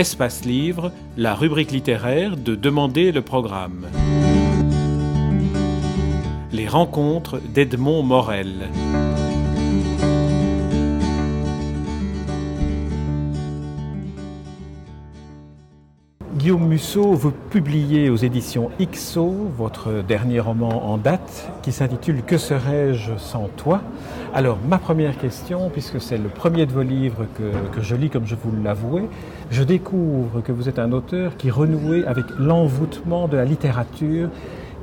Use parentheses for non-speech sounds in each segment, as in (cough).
Espace Livre, la rubrique littéraire de Demander le programme. Les rencontres d'Edmond Morel. Guillaume Musso, vous publiez aux éditions IXO votre dernier roman en date qui s'intitule Que serais-je sans toi? Alors, ma première question, puisque c'est le premier de vos livres que, je lis comme je vous l'avouais, je découvre que vous êtes un auteur qui renouait avec l'envoûtement de la littérature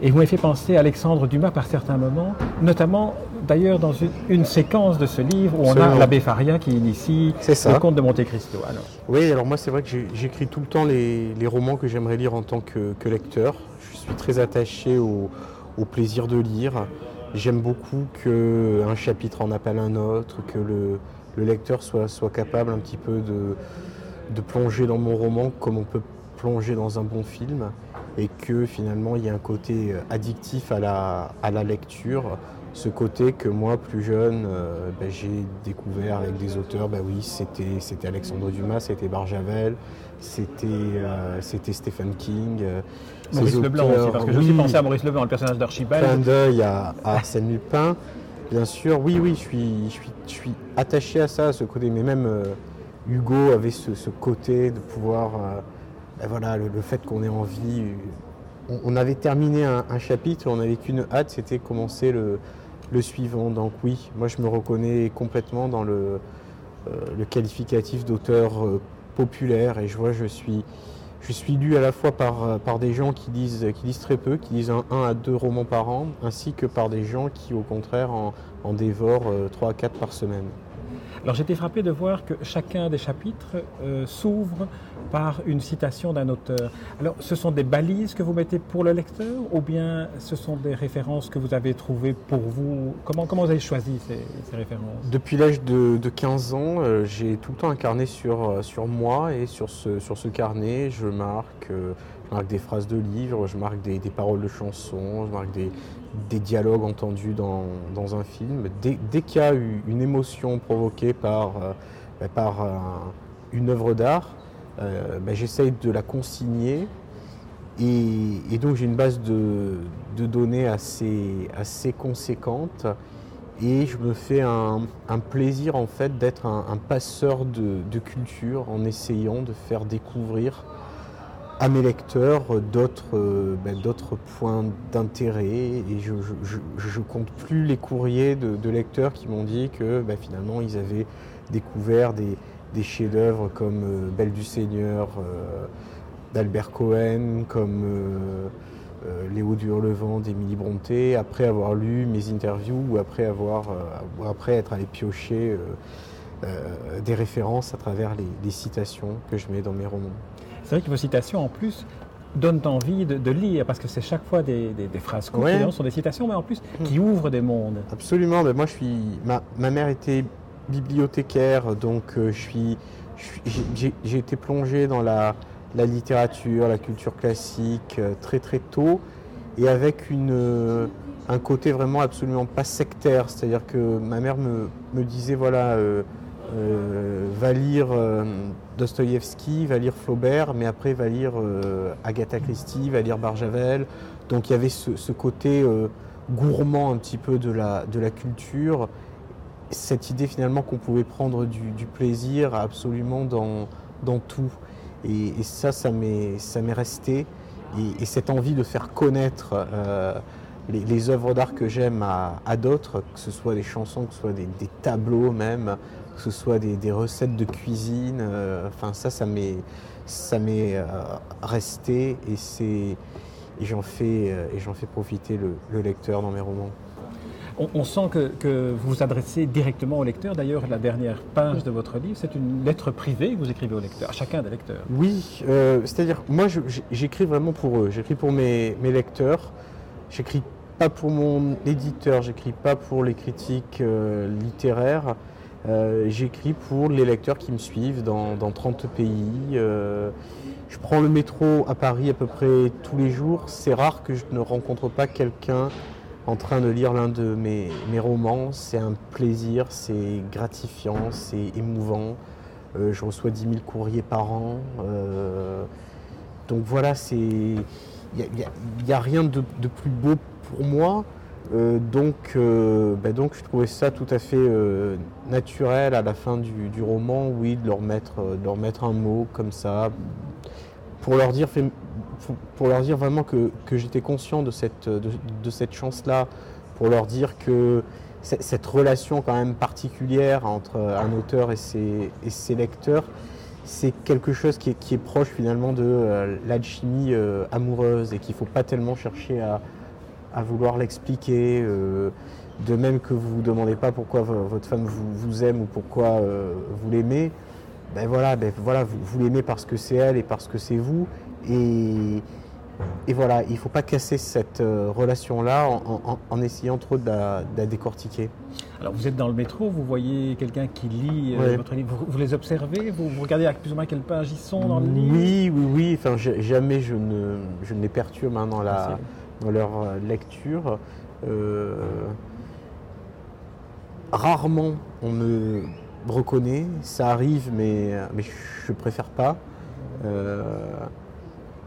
et vous m'avez fait penser à Alexandre Dumas par certains moments, notamment d'ailleurs dans une, séquence de ce livre où on a l'abbé Faria qui initie le conte de Monte Cristo. Alors. Oui, alors moi c'est vrai que j'écris tout le temps les, romans que j'aimerais lire en tant que, lecteur. Je suis très attaché au, plaisir de lire. J'aime beaucoup qu'un chapitre en appelle un autre, que le, lecteur soit, capable un petit peu de, plonger dans mon roman comme on peut plonger dans un bon film et que finalement il y a un côté euh, addictif à la, lecture, ce côté que moi plus jeune euh, ben, j'ai découvert avec des auteurs, ben oui c'était, Alexandre Dumas, c'était Barjavel, c'était, euh, c'était Stephen King. Maurice Leblanc aussi, parce que je me suis à Maurice Leblanc, le personnage d'Archibald. Plein d'œil à, à Arsène Lupin. Bien sûr, oui, oui, je suis, je suis, je suis attaché à ça, à ce côté, mais même Hugo avait ce, ce, côté de pouvoir ben voilà, le, fait qu'on ait envie. On, avait terminé un, chapitre, on n'avait qu'une hâte, c'était commencer le, suivant. Donc oui, moi je me reconnais complètement dans le, euh, qualificatif d'auteur euh, populaire et je vois je suis je suis lu à la fois par, euh, des gens qui lisent, qui lisent très peu, qui lisent un, à deux romans par an, ainsi que par des gens qui au contraire en, dévorent trois à quatre par semaine. Alors j'étais frappé de voir que chacun des chapitres s'ouvre par une citation d'un auteur. Alors, ce sont des balises que vous mettez pour le lecteur ou bien ce sont des références que vous avez trouvées pour vous? Comment, comment vous avez choisi ces, références? Depuis l'âge de, 15 ans, euh, j'ai tout le temps un carnet sur, euh, sur moi et sur ce, sur ce carnet, je marque, euh, marque des phrases de livres, je marque des, paroles de chansons, je marque des, des dialogues entendus dans, dans un film. Dès, qu'il y a eu une émotion provoquée par, bah, par une œuvre d'art, euh, ben, j'essaye de la consigner. Et, donc j'ai une base de, données assez, assez conséquente et je me fais un, plaisir en fait d'être un, passeur de, culture en essayant de faire découvrir à mes lecteurs d'autres ben, points d'intérêt et je, je, compte plus les courriers de, lecteurs qui m'ont dit que ben, finalement ils avaient découvert des, des chefs-d'œuvre comme euh, Belle du Seigneur euh, d'Albert Cohen, comme euh, Léo du Hurlevent d'Émilie Bronté, après avoir lu mes interviews ou après, avoir, après être allé piocher des références à travers les, citations que je mets dans mes romans. C'est vrai que vos citations, en plus, donnent envie de, lire, parce que c'est chaque fois des, phrases courtes, ce sont des citations, mais en plus qui hmm. ouvrent des mondes. Absolument, mais moi je suis. Ma, ma mère était bibliothécaire, donc euh, je suis, j'ai été plongé dans la, littérature, la culture classique euh, très très tôt, et avec une, euh, un côté vraiment absolument pas sectaire, c'est-à-dire que ma mère me, disait voilà, va lire Dostoïevski, va lire Flaubert, mais après va lire Agatha Christie, va lire Barjavel, donc il y avait ce, côté gourmand un petit peu de la, culture cette idée finalement qu'on pouvait prendre du, plaisir absolument dans, tout. Et, ça, ça m'est resté. Et, cette envie de faire connaître euh, les, œuvres d'art que j'aime à, d'autres, que ce soit des chansons, que ce soit des, tableaux même, que ce soit des, recettes de cuisine, euh, enfin ça, ça m'est euh, resté et j'en fais, fais profiter le lecteur dans mes romans. On, sent que, vous vous adressez directement au lecteur. D'ailleurs, la dernière page de votre livre, c'est une lettre privée que vous écrivez au lecteur, à chacun des lecteurs. Oui, euh, c'est-à-dire, moi, j'écris vraiment pour eux. J'écris pour mes, lecteurs. J'écris pas pour mon éditeur, j'écris pas pour les critiques euh, littéraires. Euh, j'écris pour les lecteurs qui me suivent dans, dans 30 pays. je prends le métro à Paris à peu près tous les jours. C'est rare que je ne rencontre pas quelqu'un en train de lire l'un de mes, romans. C'est un plaisir, c'est gratifiant, c'est émouvant. je reçois 10 000 courriers par an. donc voilà, il n'y a, rien de, plus beau pour moi. Donc, ben donc je trouvais ça tout à fait naturel à la fin du, roman, oui, de leur, mettre, de leur mettre un mot comme ça, pour leur dire, pour leur dire vraiment que, j'étais conscient de cette, de, cette chance-là, pour leur dire que cette relation quand même particulière entre un auteur et ses, et ses lecteurs, c'est quelque chose qui est, proche finalement de euh, l'alchimie euh, amoureuse et qu'il ne faut pas tellement chercher à, vouloir l'expliquer. Euh, de même que vous ne vous demandez pas pourquoi votre femme vous, vous aime ou pourquoi vous l'aimez, ben voilà, ben voilà, vous, l'aimez parce que c'est elle et parce que c'est vous. Et, et voilà, il ne faut pas casser cette euh, relation-là en, essayant trop de la, décortiquer. Alors vous êtes dans le métro, vous voyez quelqu'un qui lit euh, votre livre, vous, les observez, vous, regardez à plus ou moins quelle page ils sont dans le livre? Oui, oui, oui, enfin, jamais je ne, je ne les perturbe hein, dans, la, dans leur euh, lecture. rarement on me reconnaît, ça arrive, mais, mais je préfère pas. Euh,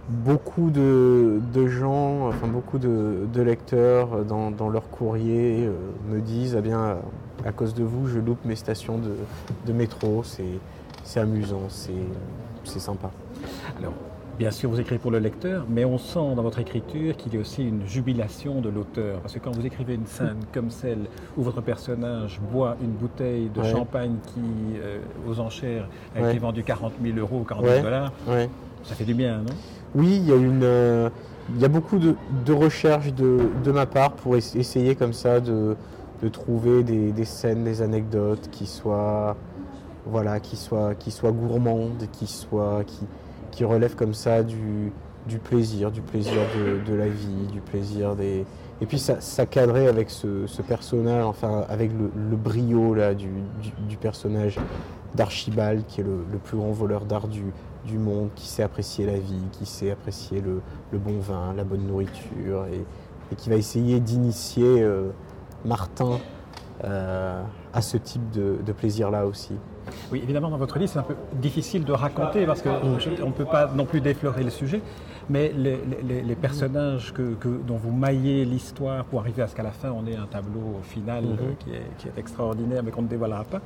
beaucoup de, gens, enfin beaucoup de, lecteurs dans, leur courrier euh, me disent eh bien, à cause de vous, je loupe mes stations de, métro, c'est amusant, c'est sympa. Alors, Bien sûr, vous écrivez pour le lecteur, mais on sent dans votre écriture qu'il y a aussi une jubilation de l'auteur. Parce que quand vous écrivez une scène comme celle où votre personnage boit une bouteille de champagne qui, euh, aux enchères, a été vendue 40 000 euros, 40 000 dollars, ça fait du bien, non? Oui, il y a une. Euh, il y a beaucoup de, recherches de, ma part pour essayer comme ça de, trouver des, scènes, des anecdotes qui soient, voilà, qui soient, qui soient gourmandes, qui soient, qui, qui relève comme ça du, plaisir, du plaisir de, la vie, du plaisir des... Et puis ça, ça cadrait avec ce, personnage, enfin avec le, brio là, du, personnage d'Archibald, qui est le, plus grand voleur d'art du, monde, qui sait apprécier la vie, qui sait apprécier le, bon vin, la bonne nourriture, et, qui va essayer d'initier euh, Martin euh, à ce type de plaisir-là aussi. Oui, évidemment, dans votre livre, c'est un peu difficile de raconter parce qu'on ne peut pas non plus déflorer le sujet, mais les, personnages que, dont vous maillez l'histoire pour arriver à ce qu'à la fin, on ait un tableau final mhm. qui, est, extraordinaire, mais qu'on ne dévoilera pas.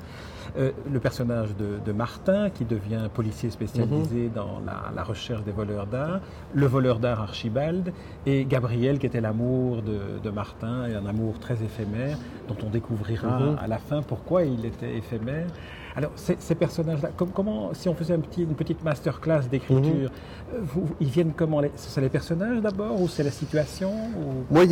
Euh, le personnage de, Martin, qui devient policier spécialisé mhm. dans la, recherche des voleurs d'art, le voleur d'art Archibald, et Gabriel, qui était l'amour de, Martin, et un amour très éphémère, dont on découvrira mhm. à la fin pourquoi il était éphémère. Alors, ces, personnages-là, comment, si on faisait un petit, une petite masterclass d'écriture, mhm. euh, ils viennent comment C'est les personnages d'abord ou c'est la situation Moi,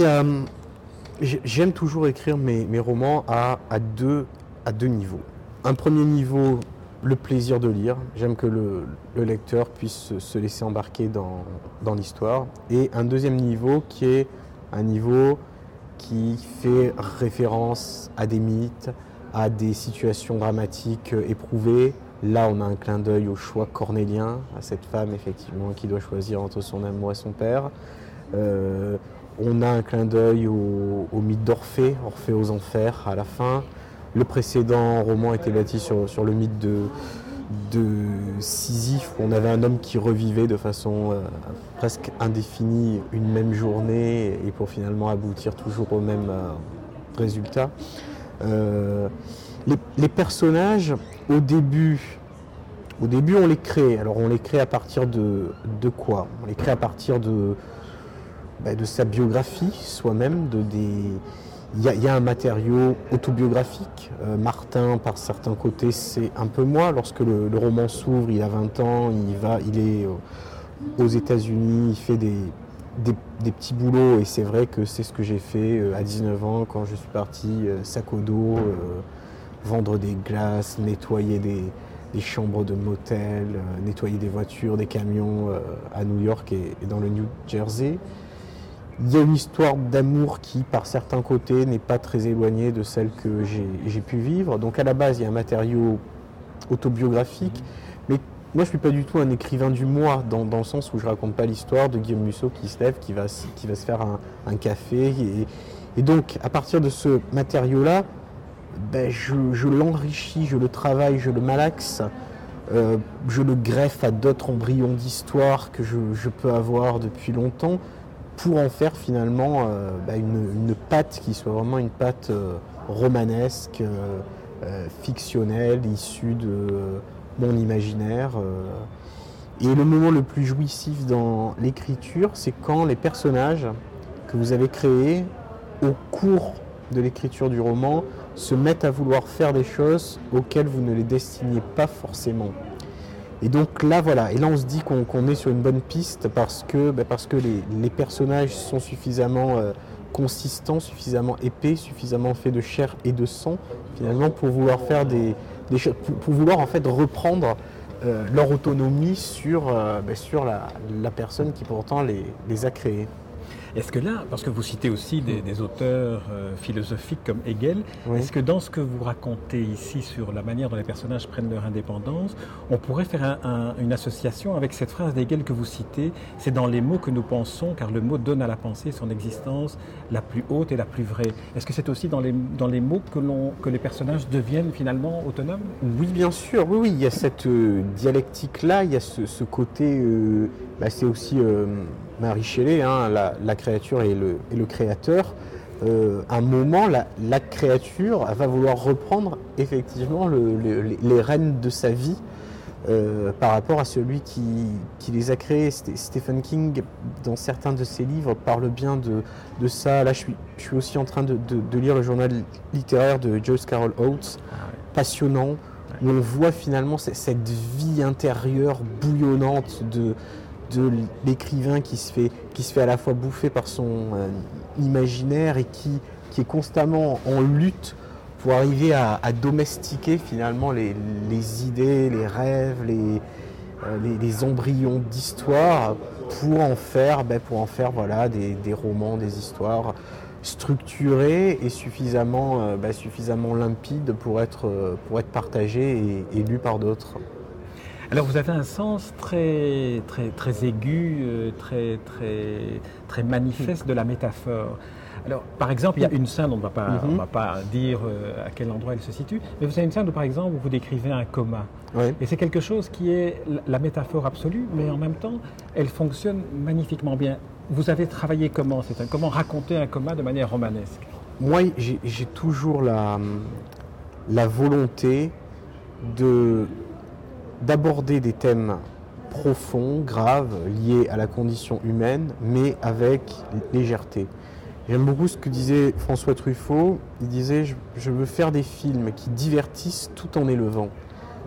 j'aime toujours écrire mes, romans à, deux, à deux niveaux. Un premier niveau, le plaisir de lire. J'aime que le, lecteur puisse se laisser embarquer dans, dans l'histoire. Et un deuxième niveau qui est un niveau qui fait référence à des mythes, à des situations dramatiques euh, éprouvées. Là, on a un clin d'œil au choix cornélien, à cette femme effectivement qui doit choisir entre son amour et son père. Euh, on a un clin d'œil au, mythe d'Orphée, Orphée aux enfers à la fin. Le précédent roman était bâti sur, le mythe de, de Sisyphe, où on avait un homme qui revivait de façon euh, presque indéfinie une même journée et pour finalement aboutir toujours au même résultat. Euh, les, personnages, au début, au début, on les crée. Alors, on les crée à partir de, de quoi? On les crée à partir de, bah, de sa biographie soi-même, de des. Il y, a, un matériau autobiographique. Euh, Martin, par certains côtés, c'est un peu moi. Lorsque le, roman s'ouvre, il a 20 ans, il, va, il est aux États-Unis, il fait des, des, petits boulots et c'est vrai que c'est ce que j'ai fait euh, à 19 ans quand je suis parti euh, sac au dos, euh, vendre des glaces, nettoyer des, chambres de motel, nettoyer des voitures, des camions à New York et, dans le New Jersey. Il y a une histoire d'amour qui, par certains côtés, n'est pas très éloignée de celle que j'ai pu vivre. Donc à la base, il y a un matériau autobiographique, moi, je suis pas du tout un écrivain du moi, dans, le sens où je raconte pas l'histoire de Guillaume Musso qui se lève, qui va, qui va se faire un, café. Et, donc, à partir de ce matériau-là, ben, je, l'enrichis, je le travaille, je le malaxe euh, je le greffe à d'autres embryons d'histoire que je, peux avoir depuis longtemps pour en faire finalement euh, bah, une, pâte qui soit vraiment une pâte euh, romanesque, fictionnelle, issue de mon imaginaire. Et le moment le plus jouissif dans l'écriture, c'est quand les personnages que vous avez créés au cours de l'écriture du roman se mettent à vouloir faire des choses auxquelles vous ne les destiniez pas forcément. Et donc là, voilà, et là on se dit qu'on est sur une bonne piste parce que, bah, parce que les, personnages sont suffisamment euh, consistants, suffisamment épais, suffisamment faits de chair et de sang, finalement, pour vouloir faire des, pour, vouloir en fait reprendre euh, leur autonomie sur, euh, sur la, personne qui pourtant les, les a créés. Est-ce que là, parce que vous citez aussi des, auteurs euh, philosophiques comme Hegel, est-ce que dans ce que vous racontez ici sur la manière dont les personnages prennent leur indépendance, on pourrait faire une association avec cette phrase d'Hegel que vous citez C'est dans les mots que nous pensons, car le mot donne à la pensée son existence la plus haute et la plus vraie. Est-ce que c'est aussi dans les, dans les mots que, que les personnages deviennent finalement autonomes? Oui, bien sûr. Oui, oui, il y a cette euh, dialectique-là, il y a ce, côté. Euh, bah, c'est aussi Marie Shelley, hein, la, créature et le, créateur, euh, un moment, la, créature va vouloir reprendre effectivement les, rênes de sa vie euh, par rapport à celui qui, les a créés. Stephen King, dans certains de ses livres, parle bien de, ça. Là, je suis, aussi en train de, lire le journal littéraire de Joyce Carol Oates, ah passionnant, où on voit finalement cette vie intérieure bouillonnante de, de l'écrivain qui, se fait, qui se fait à la fois bouffer par son euh, imaginaire et qui, qui est constamment en lutte pour arriver à, domestiquer finalement les, idées, les rêves, les, euh, les, embryons d'histoire pour en faire, ben, pour en faire voilà, des, romans, des histoires structurées et suffisamment, euh, ben, suffisamment limpides pour être, pour être partagées et, et lues par d'autres. Alors vous avez un sens très, très, très aigu, euh, très, très, très manifeste de la métaphore. Alors, par exemple, il y a une scène, on ne va pas, mhm. va pas dire euh, à quel endroit elle se situe, mais vous avez une scène où, par exemple, vous décrivez un coma. Et c'est quelque chose qui est la métaphore absolue, mais en même temps, elle fonctionne magnifiquement bien. Vous avez travaillé comment? Un, Comment raconter un coma de manière romanesque? Moi, j'ai toujours la, la volonté de d'aborder des thèmes profonds, graves, liés à la condition humaine, mais avec légèreté. J'aime beaucoup ce que disait François Truffaut. Il disait Je, veux faire des films qui divertissent tout en élevant.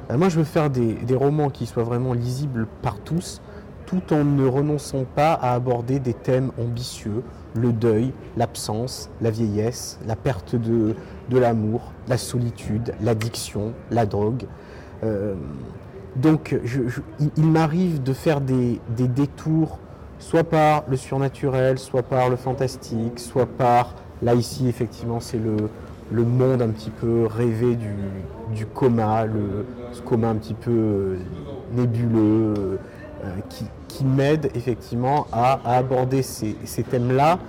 Euh, moi, je veux faire des, romans qui soient vraiment lisibles par tous, tout en ne renonçant pas à aborder des thèmes ambitieux le deuil, l'absence, la vieillesse, la perte de, de l'amour, la solitude, l'addiction, la drogue. Euh, donc il m'arrive de faire des, détours, soit par le surnaturel, soit par le fantastique, soit par, là ici effectivement c'est le, monde un petit peu rêvé du, coma, le, ce coma un petit peu euh, nébuleux, euh, qui, m'aide effectivement à, aborder ces, thèmes-là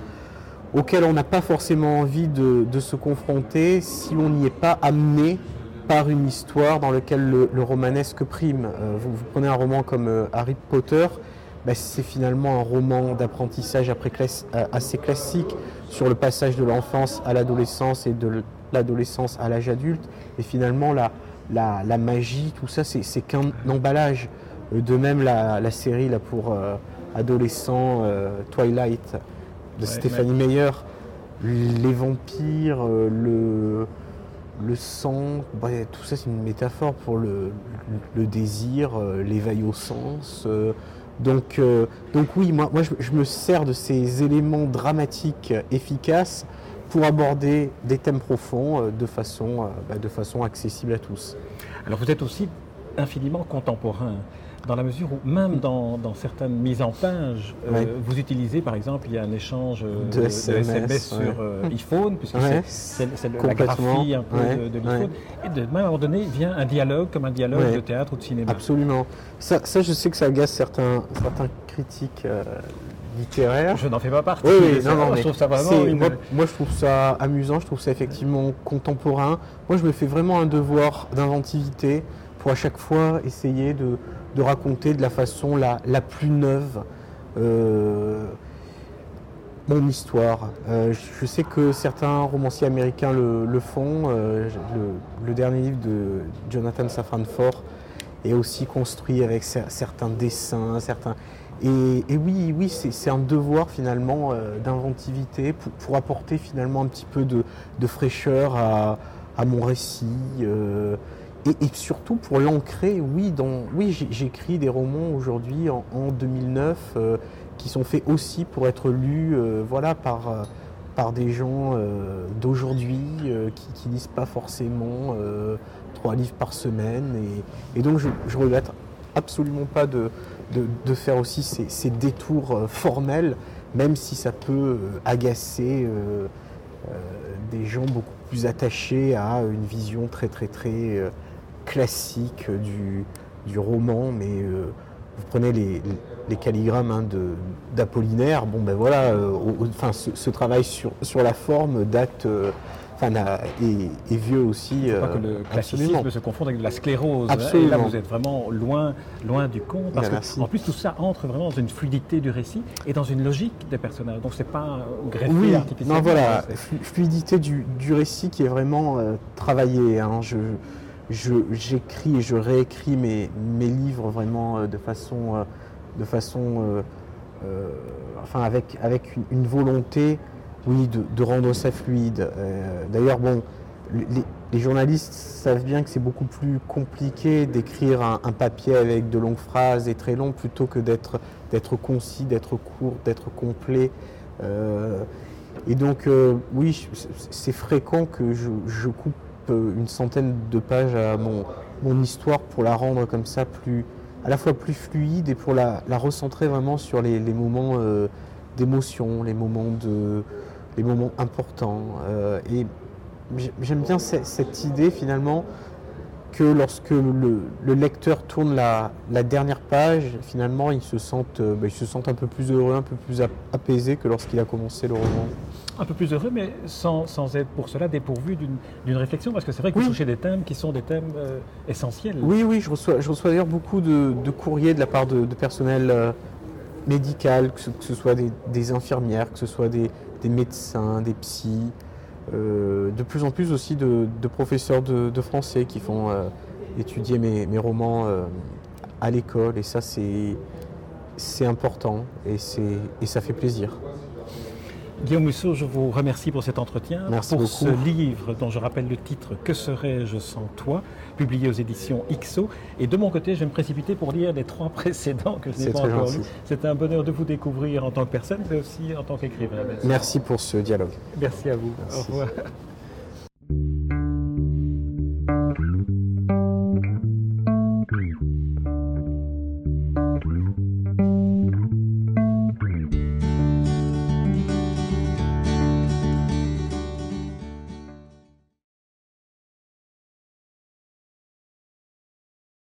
auxquels on n'a pas forcément envie de, de se confronter si on n'y est pas amené par une histoire dans laquelle le, romanesque prime. Euh, vous, prenez un roman comme euh, Harry Potter, bah, c'est finalement un roman d'apprentissage euh, assez classique sur le passage de l'enfance à l'adolescence et de l'adolescence à l'âge adulte. Et finalement, la, la, magie, tout ça, c'est qu'un emballage. De même, la, série là, pour adolescents, Twilight, de Stéphanie Meyer, les vampires, le le sang, tout ça c'est une métaphore pour le, désir, euh, l'éveil au sens. Euh, donc, euh, donc oui, moi, je, me sers de ces éléments dramatiques efficaces pour aborder des thèmes profonds de, façon, bah, de façon accessible à tous. Alors vous êtes aussi infiniment contemporain dans la mesure où même dans, certaines mises en page, euh, vous utilisez par exemple, il y a un échange euh, de, SMS, sur euh, iPhone, puisque c'est la graphie un peu de, l'iPhone. Et de même à un moment donné, vient un dialogue comme un dialogue de théâtre ou de cinéma. Absolument. Ça, ça je sais que ça agace certains, certains critiques. littéraires. Je n'en fais pas partie. Oui, non, non, je trouve ça vraiment. Moi, moi, je trouve ça amusant, je trouve ça effectivement contemporain. Moi, je me fais vraiment un devoir d'inventivité pour à chaque fois essayer de, raconter de la façon la, plus neuve mon histoire. je sais que certains romanciers américains le, font. le, dernier livre de Jonathan Safran Foer est aussi construit avec certains dessins, certains. Et, oui, oui, c'est un devoir finalement euh, d'inventivité pour, apporter finalement un petit peu de, fraîcheur à, mon récit. Euh, et, surtout pour l'ancrer, oui, dans, oui j'écris des romans aujourd'hui en, 2009 euh, qui sont faits aussi pour être lus voilà, par, par des gens d'aujourd'hui qui ne lisent pas forcément trois livres par semaine. Et, donc je, je regrette absolument pas de, de, faire aussi ces, détours euh, formels, même si ça peut euh, agacer euh, des gens beaucoup plus attachés à une vision très très très classique du, du roman, mais vous prenez les, les calligrammes hein, d'Apollinaire, bon ben voilà, enfin, ce, travail sur, sur la forme date enfin, est, vieux aussi. pas que le euh, classicisme se confonde avec de la sclérose. Hein, et là, vous êtes vraiment loin, loin du compte. Parce en plus, tout ça entre vraiment dans une fluidité du récit et dans une logique des personnages. Donc, c'est pas greffé oui, artificiellement. Non, voilà, fluidité du, récit qui est vraiment euh, travaillé. Hein. Je, j'écris et je réécris mes, mes livres vraiment euh, de façon, de façon enfin avec, avec une volonté oui, de, rendre ça fluide. Euh, d'ailleurs, bon, les, journalistes savent bien que c'est beaucoup plus compliqué d'écrire un, papier avec de longues phrases et très long plutôt que d'être concis, d'être court, d'être complet. Euh, et donc, euh, oui, c'est fréquent que je, coupe une centaine de pages à mon, mon, histoire pour la rendre comme ça plus, à la fois plus fluide et pour la, recentrer vraiment sur les, les moments d'émotion, les moments de, les moments importants. Euh, et j'aime bien cette, idée finalement que lorsque le, lecteur tourne la, dernière page, finalement, il se, sent, euh, bah, il se sent un peu plus heureux, un peu plus apaisé que lorsqu'il a commencé le roman. Un peu plus heureux, mais sans, sans être pour cela dépourvu d'une réflexion, parce que c'est vrai que vous touchez des thèmes qui sont des thèmes euh, essentiels. Oui, oui, je reçois, je reçois d'ailleurs beaucoup de, courriers de la part de, personnel médical, que ce, soit des, infirmières, que ce soit des, des médecins, des psys, euh, de plus en plus aussi de, professeurs de, français qui font euh, étudier mes, romans euh, à l'école. Et ça, c'est important et, et ça fait plaisir. Guillaume Musso, je vous remercie pour cet entretien, Merci pour ce livre dont je rappelle le titre Que serais-je sans toi, publié aux éditions IXO. Et de mon côté, je vais me précipiter pour lire les trois (laughs) précédents que je n'ai pas encore lus. C'est un bonheur de vous découvrir en tant que personne, mais aussi en tant qu'écrivain. Merci. pour ce dialogue. Merci à vous. Au revoir.